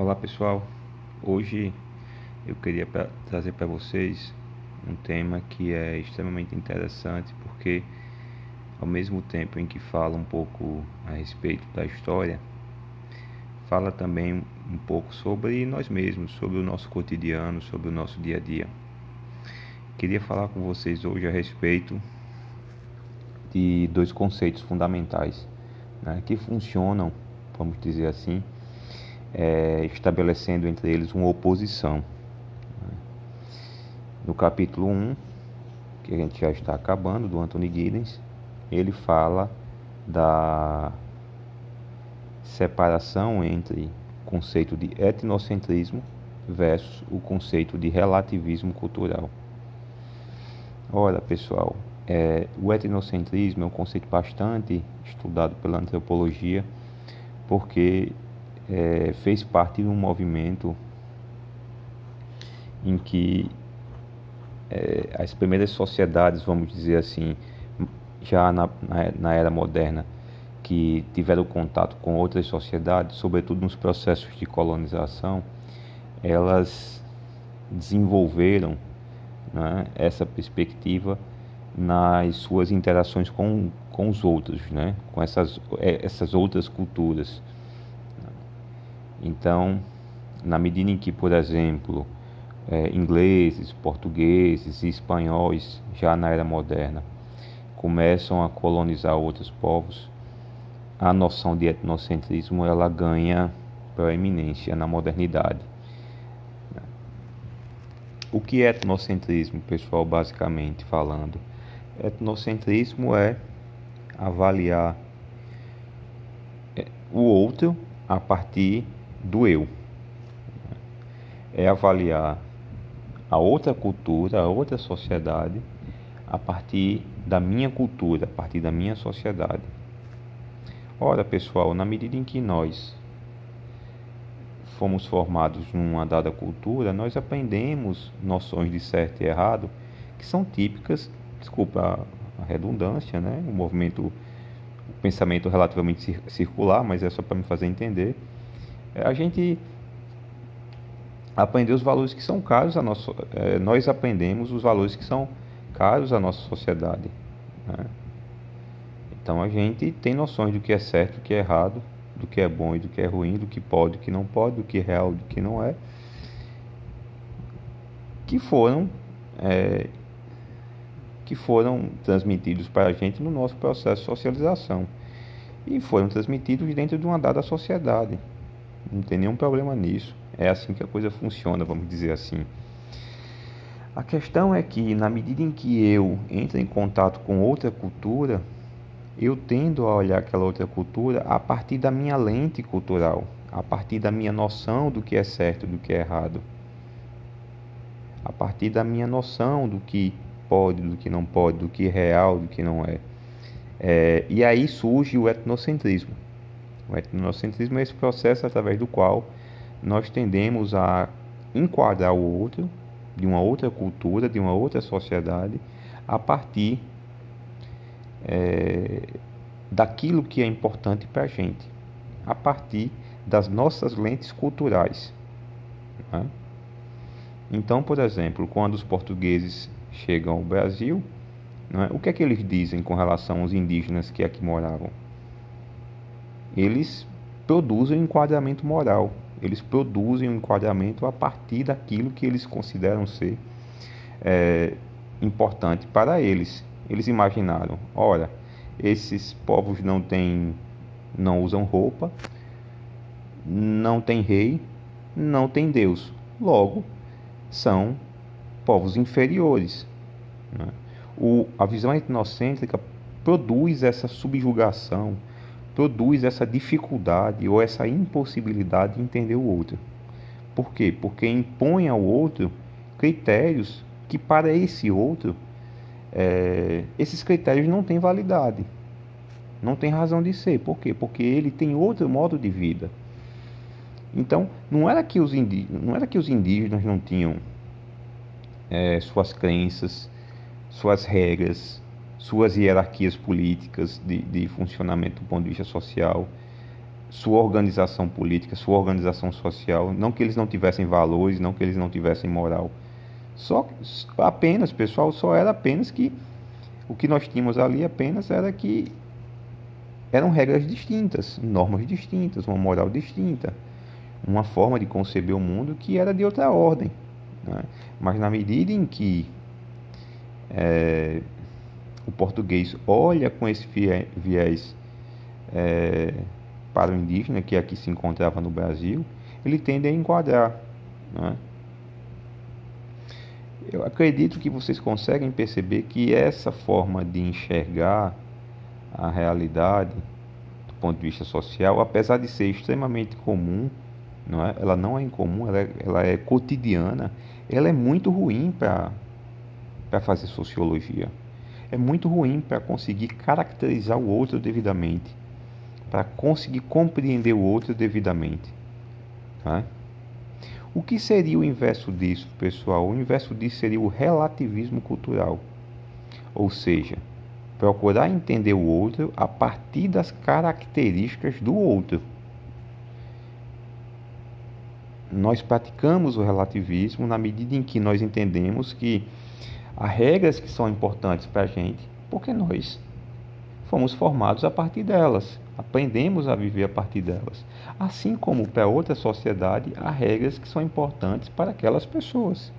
Olá pessoal, hoje eu queria pra, trazer para vocês um tema que é extremamente interessante porque, ao mesmo tempo em que fala um pouco a respeito da história, fala também um pouco sobre nós mesmos, sobre o nosso cotidiano, sobre o nosso dia a dia. Queria falar com vocês hoje a respeito de dois conceitos fundamentais né, que funcionam, vamos dizer assim é, estabelecendo entre eles uma oposição. No capítulo 1, que a gente já está acabando, do Anthony Giddens, ele fala da separação entre o conceito de etnocentrismo versus o conceito de relativismo cultural. Olha, pessoal, é, o etnocentrismo é um conceito bastante estudado pela antropologia, porque é, fez parte de um movimento em que é, as primeiras sociedades, vamos dizer assim, já na, na, na, era moderna, que tiveram contato com outras sociedades, sobretudo nos processos de colonização, elas desenvolveram né, essa perspectiva nas suas interações com, com os outros, né, com essas, é, essas outras culturas. Então, na medida em que, por exemplo, é, ingleses, portugueses e espanhóis, já na era moderna, começam a colonizar outros povos, a noção de etnocentrismo ela ganha proeminência na modernidade. O que é etnocentrismo, pessoal, basicamente falando? Etnocentrismo é avaliar é, o outro a partir do eu. É avaliar a outra cultura, a outra sociedade, a partir da minha cultura, a partir da minha sociedade. Ora, pessoal, na medida em que nós fomos formados numa dada cultura, nós aprendemos noções de certo e errado que são típicas, desculpa a redundância, né? O movimento, o pensamento relativamente circular, mas é só para me fazer entender a gente aprender os valores que são caros a nossa, é, nós aprendemos os valores que são caros à nossa sociedade. Né? Então a gente tem noções do que é certo, do que é errado, do que é bom e do que é ruim, do que pode, do que não pode, do que é real, do que não é, que foram é, que foram transmitidos para a gente no nosso processo de socialização e foram transmitidos dentro de uma dada sociedade. Não tem nenhum problema nisso. É assim que a coisa funciona, vamos dizer assim. A questão é que, na medida em que eu entro em contato com outra cultura, eu tendo a olhar aquela outra cultura a partir da minha lente cultural, a partir da minha noção do que é certo e do que é errado, a partir da minha noção do que pode, do que não pode, do que é real, do que não é. é e aí surge o etnocentrismo. O etnocentrismo é esse processo através do qual nós tendemos a enquadrar o outro de uma outra cultura, de uma outra sociedade, a partir é, daquilo que é importante para a gente, a partir das nossas lentes culturais. Né? Então, por exemplo, quando os portugueses chegam ao Brasil, né, o que é que eles dizem com relação aos indígenas que aqui moravam? Eles produzem um enquadramento moral, eles produzem um enquadramento a partir daquilo que eles consideram ser é, importante para eles. Eles imaginaram, ora, esses povos não têm, não usam roupa, não tem rei, não tem Deus. Logo, são povos inferiores. Né? O, a visão etnocêntrica produz essa subjugação, produz essa dificuldade ou essa impossibilidade de entender o outro. Por quê? Porque impõe ao outro critérios que para esse outro é, esses critérios não têm validade, não tem razão de ser. Por quê? Porque ele tem outro modo de vida. Então, não era que os indígenas, não era que os indígenas não tinham é, suas crenças, suas regras, suas hierarquias políticas de, de funcionamento do ponto de vista social. sua organização política, sua organização social, não que eles não tivessem valores, não que eles não tivessem moral. Só apenas, pessoal, só era apenas que o que nós tínhamos ali apenas era que eram regras distintas, normas distintas, uma moral distinta, uma forma de conceber o mundo que era de outra ordem. Né? Mas na medida em que é, o português olha com esse viés é, para o indígena, que aqui se encontrava no Brasil, ele tende a enquadrar. Né? Eu acredito que vocês conseguem perceber que essa forma de enxergar a realidade do ponto de vista social, apesar de ser extremamente comum, não é? ela não é incomum, ela é, ela é cotidiana, ela é muito ruim para fazer sociologia. É muito ruim para conseguir caracterizar o outro devidamente, para conseguir compreender o outro devidamente. Tá? O que seria o inverso disso, pessoal? O inverso disso seria o relativismo cultural. Ou seja, procurar entender o outro a partir das características do outro. Nós praticamos o relativismo na medida em que nós entendemos que há regras que são importantes para a gente, porque nós fomos formados a partir delas, aprendemos a viver a partir delas. Assim como para outra sociedade, há regras que são importantes para aquelas pessoas.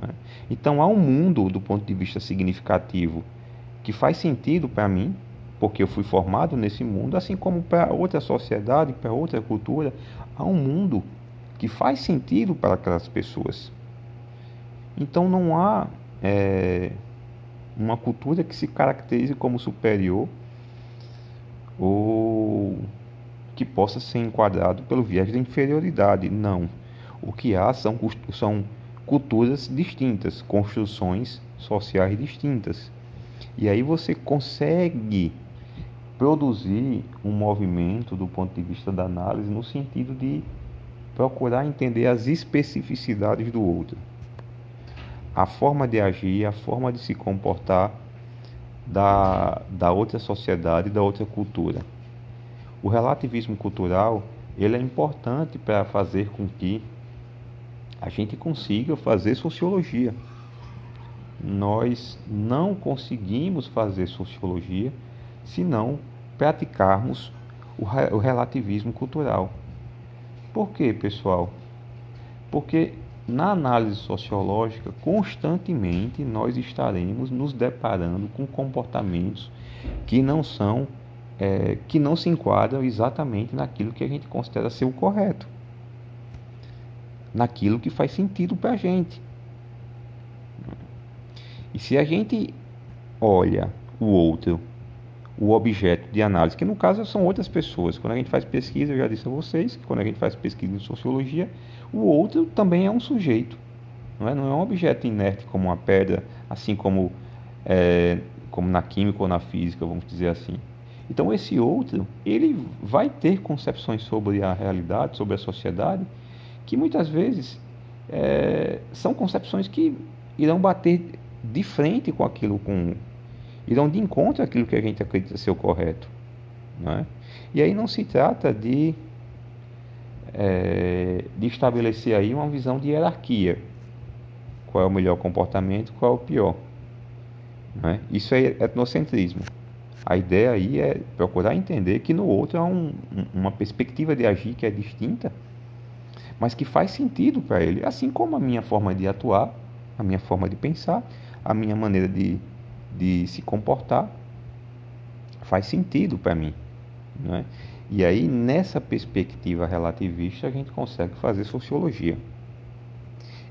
Né? Então há um mundo, do ponto de vista significativo, que faz sentido para mim, porque eu fui formado nesse mundo, assim como para outra sociedade, para outra cultura, há um mundo que faz sentido para aquelas pessoas. Então não há é, uma cultura que se caracterize como superior ou que possa ser enquadrado pelo viés da inferioridade. Não. O que há são, são culturas distintas, construções sociais distintas. E aí você consegue produzir um movimento do ponto de vista da análise no sentido de procurar entender as especificidades do outro a forma de agir, a forma de se comportar da, da outra sociedade, da outra cultura. O relativismo cultural ele é importante para fazer com que a gente consiga fazer sociologia. Nós não conseguimos fazer sociologia se não praticarmos o relativismo cultural. Por quê, pessoal? Porque na análise sociológica, constantemente nós estaremos nos deparando com comportamentos que não são, é, que não se enquadram exatamente naquilo que a gente considera ser o correto, naquilo que faz sentido para a gente. E se a gente olha o outro, o objeto de análise, que no caso são outras pessoas, quando a gente faz pesquisa, eu já disse a vocês que quando a gente faz pesquisa em sociologia, o outro também é um sujeito, não é, não é um objeto inerte como uma pedra, assim como, é, como na química ou na física, vamos dizer assim. Então esse outro, ele vai ter concepções sobre a realidade, sobre a sociedade, que muitas vezes é, são concepções que irão bater de frente com aquilo, com, irão de encontro àquilo que a gente acredita ser o correto. Não é? E aí não se trata de é, de estabelecer aí uma visão de hierarquia. Qual é o melhor comportamento, qual é o pior. Né? Isso é etnocentrismo. A ideia aí é procurar entender que no outro há um, uma perspectiva de agir que é distinta, mas que faz sentido para ele, assim como a minha forma de atuar, a minha forma de pensar, a minha maneira de, de se comportar faz sentido para mim. Né? E aí, nessa perspectiva relativista, a gente consegue fazer sociologia.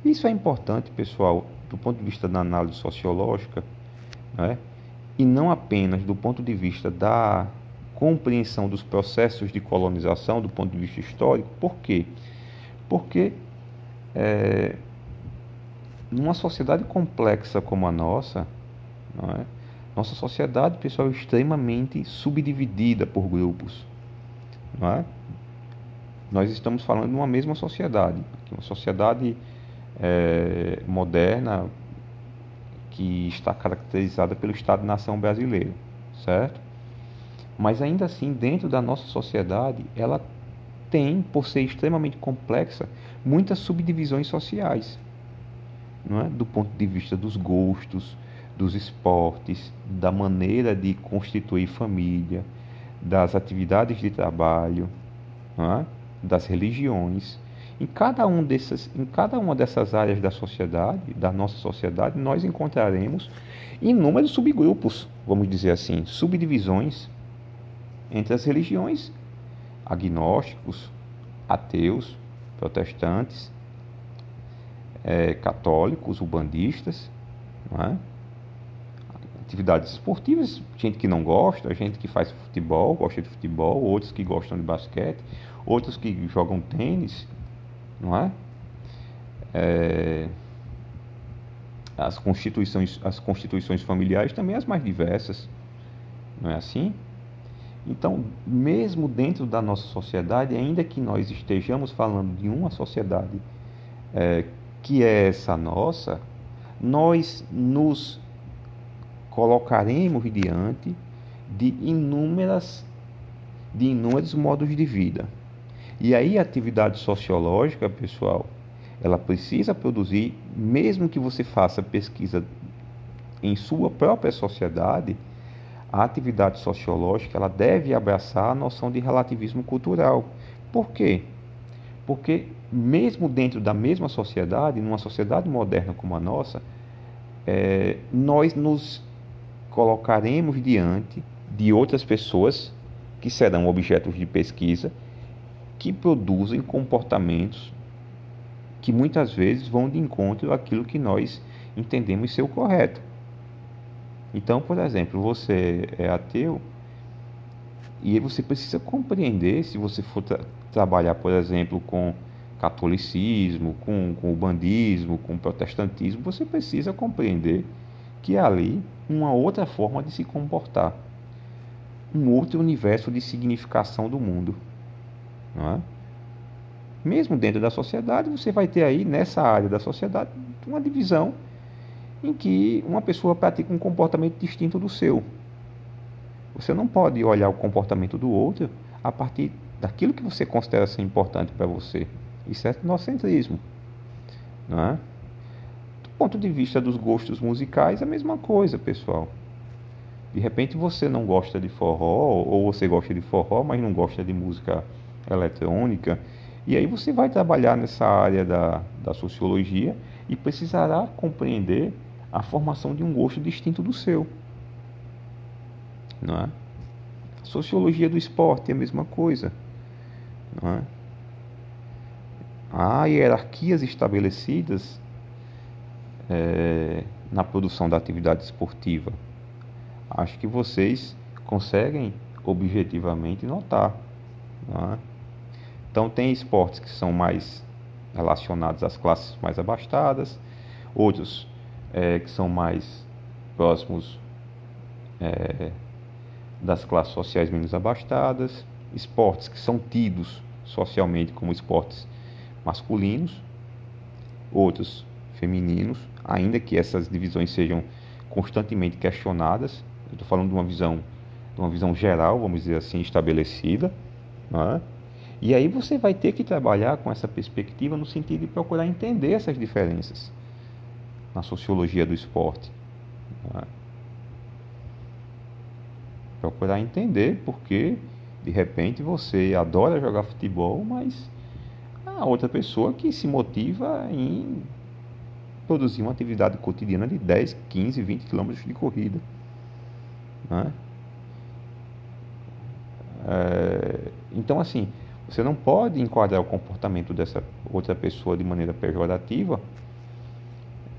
Isso é importante, pessoal, do ponto de vista da análise sociológica, né? e não apenas do ponto de vista da compreensão dos processos de colonização, do ponto de vista histórico. Por quê? Porque é, numa sociedade complexa como a nossa, é? nossa sociedade, pessoal, é extremamente subdividida por grupos é? Nós estamos falando de uma mesma sociedade, uma sociedade é, moderna que está caracterizada pelo Estado-nação brasileiro, certo? Mas ainda assim, dentro da nossa sociedade, ela tem, por ser extremamente complexa, muitas subdivisões sociais, não é? do ponto de vista dos gostos, dos esportes, da maneira de constituir família, das atividades de trabalho, é? das religiões. Em cada, um dessas, em cada uma dessas áreas da sociedade, da nossa sociedade, nós encontraremos inúmeros subgrupos, vamos dizer assim, subdivisões entre as religiões, agnósticos, ateus, protestantes, é, católicos, ubandistas, é? Atividades esportivas, gente que não gosta, gente que faz futebol, gosta de futebol, outros que gostam de basquete, outros que jogam tênis, não é? é as constituições, as constituições familiares também as mais diversas, não é assim? Então, mesmo dentro da nossa sociedade, ainda que nós estejamos falando de uma sociedade é, que é essa nossa, nós nos colocaremos diante de inúmeras de inúmeros modos de vida. E aí a atividade sociológica, pessoal, ela precisa produzir, mesmo que você faça pesquisa em sua própria sociedade, a atividade sociológica ela deve abraçar a noção de relativismo cultural. Por quê? Porque mesmo dentro da mesma sociedade, numa sociedade moderna como a nossa, é, nós nos colocaremos diante de outras pessoas que serão objetos de pesquisa que produzem comportamentos que muitas vezes vão de encontro àquilo que nós entendemos ser o correto. Então, por exemplo, você é ateu e você precisa compreender, se você for tra trabalhar, por exemplo, com catolicismo, com, com bandismo, com protestantismo, você precisa compreender que há ali uma outra forma de se comportar, um outro universo de significação do mundo. Não é? Mesmo dentro da sociedade, você vai ter aí, nessa área da sociedade, uma divisão em que uma pessoa pratica um comportamento distinto do seu. Você não pode olhar o comportamento do outro a partir daquilo que você considera ser importante para você. Isso é etnocentrismo. Não é? Ponto de vista dos gostos musicais, é a mesma coisa, pessoal. De repente você não gosta de forró, ou você gosta de forró, mas não gosta de música eletrônica. E aí você vai trabalhar nessa área da, da sociologia e precisará compreender a formação de um gosto distinto do seu. Não é? Sociologia do esporte é a mesma coisa. Não é? Há hierarquias estabelecidas é, na produção da atividade esportiva. Acho que vocês conseguem objetivamente notar. É? Então, tem esportes que são mais relacionados às classes mais abastadas, outros é, que são mais próximos é, das classes sociais menos abastadas, esportes que são tidos socialmente como esportes masculinos, outros femininos, ainda que essas divisões sejam constantemente questionadas. Eu estou falando de uma visão, de uma visão geral, vamos dizer assim, estabelecida. É? E aí você vai ter que trabalhar com essa perspectiva no sentido de procurar entender essas diferenças na sociologia do esporte. Né? Procurar entender porque de repente você adora jogar futebol, mas a outra pessoa que se motiva em produzir uma atividade cotidiana de 10, 15, 20 quilômetros de corrida. Né? É, então, assim, você não pode enquadrar o comportamento dessa outra pessoa de maneira pejorativa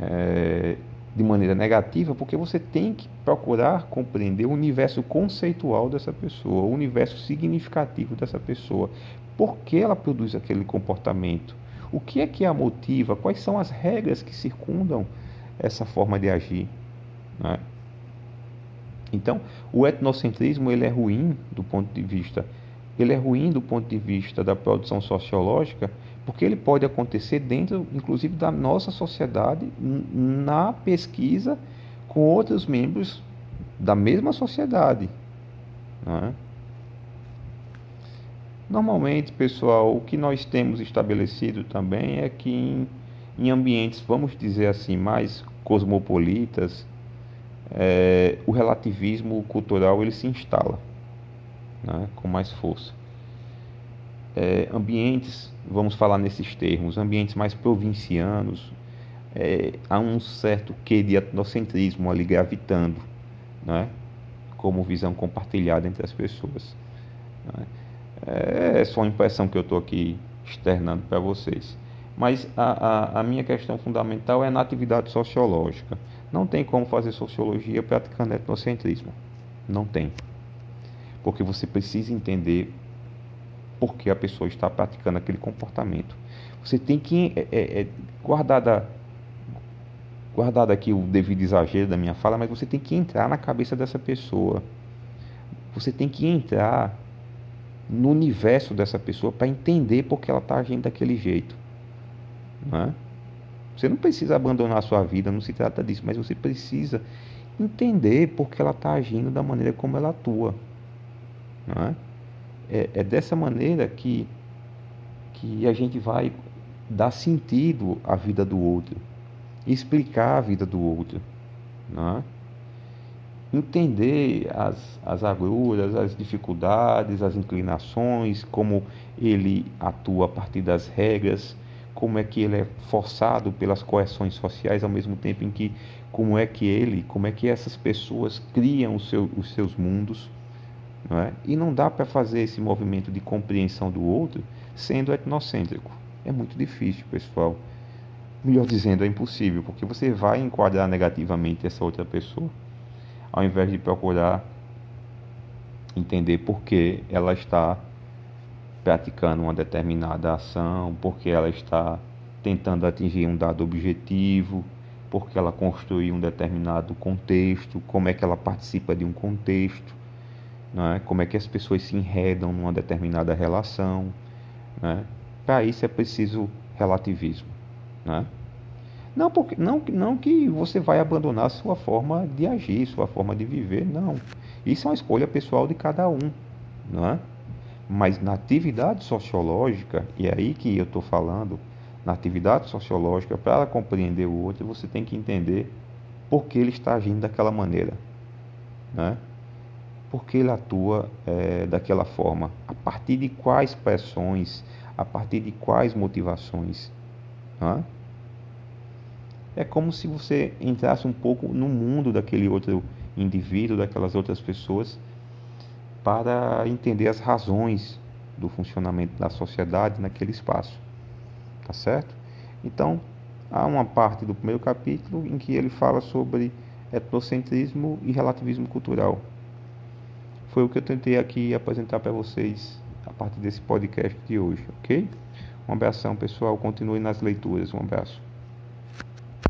é, de maneira negativa, porque você tem que procurar compreender o universo conceitual dessa pessoa, o universo significativo dessa pessoa. Por que ela produz aquele comportamento? O que é que a motiva? Quais são as regras que circundam essa forma de agir? Né? Então, o etnocentrismo ele é ruim do ponto de vista, ele é ruim do ponto de vista da produção sociológica, porque ele pode acontecer dentro, inclusive, da nossa sociedade, na pesquisa com outros membros da mesma sociedade. É? Normalmente, pessoal, o que nós temos estabelecido também é que em, em ambientes, vamos dizer assim, mais cosmopolitas, é, o relativismo cultural ele se instala né, com mais força. É, ambientes, vamos falar nesses termos, ambientes mais provincianos, é, há um certo quê de etnocentrismo ali gravitando, né, como visão compartilhada entre as pessoas. Né. É só uma impressão que eu estou aqui externando para vocês. Mas a, a, a minha questão fundamental é na atividade sociológica. Não tem como fazer sociologia praticando etnocentrismo. Não tem. Porque você precisa entender por que a pessoa está praticando aquele comportamento. Você tem que é, é, é, guardar da, guardado aqui o devido exagero da minha fala, mas você tem que entrar na cabeça dessa pessoa. Você tem que entrar no universo dessa pessoa para entender por que ela está agindo daquele jeito. Não é? Você não precisa abandonar a sua vida, não se trata disso, mas você precisa entender por que ela está agindo da maneira como ela atua. Não é? É, é dessa maneira que, que a gente vai dar sentido à vida do outro, explicar a vida do outro. Não é? Entender as, as agruras, as dificuldades, as inclinações, como ele atua a partir das regras, como é que ele é forçado pelas coerções sociais, ao mesmo tempo em que como é que ele, como é que essas pessoas criam seu, os seus mundos, não é? E não dá para fazer esse movimento de compreensão do outro sendo etnocêntrico. É muito difícil, pessoal. Melhor dizendo, é impossível, porque você vai enquadrar negativamente essa outra pessoa, ao invés de procurar entender por que ela está praticando uma determinada ação, porque ela está tentando atingir um dado objetivo, porque ela construiu um determinado contexto, como é que ela participa de um contexto, é? como é que as pessoas se enredam numa determinada relação. É? Para isso é preciso relativismo. Não, é? Não, porque, não, não que você vai abandonar sua forma de agir, sua forma de viver, não. Isso é uma escolha pessoal de cada um. Não é? Mas na atividade sociológica, e é aí que eu estou falando, na atividade sociológica, para compreender o outro, você tem que entender por que ele está agindo daquela maneira. Né? Por que ele atua é, daquela forma? A partir de quais pressões? A partir de quais motivações? Né? É como se você entrasse um pouco no mundo daquele outro indivíduo, daquelas outras pessoas para entender as razões do funcionamento da sociedade naquele espaço. Tá certo? Então, há uma parte do primeiro capítulo em que ele fala sobre etnocentrismo e relativismo cultural. Foi o que eu tentei aqui apresentar para vocês a partir desse podcast de hoje, ok? Um abração, pessoal. Continue nas leituras. Um abraço.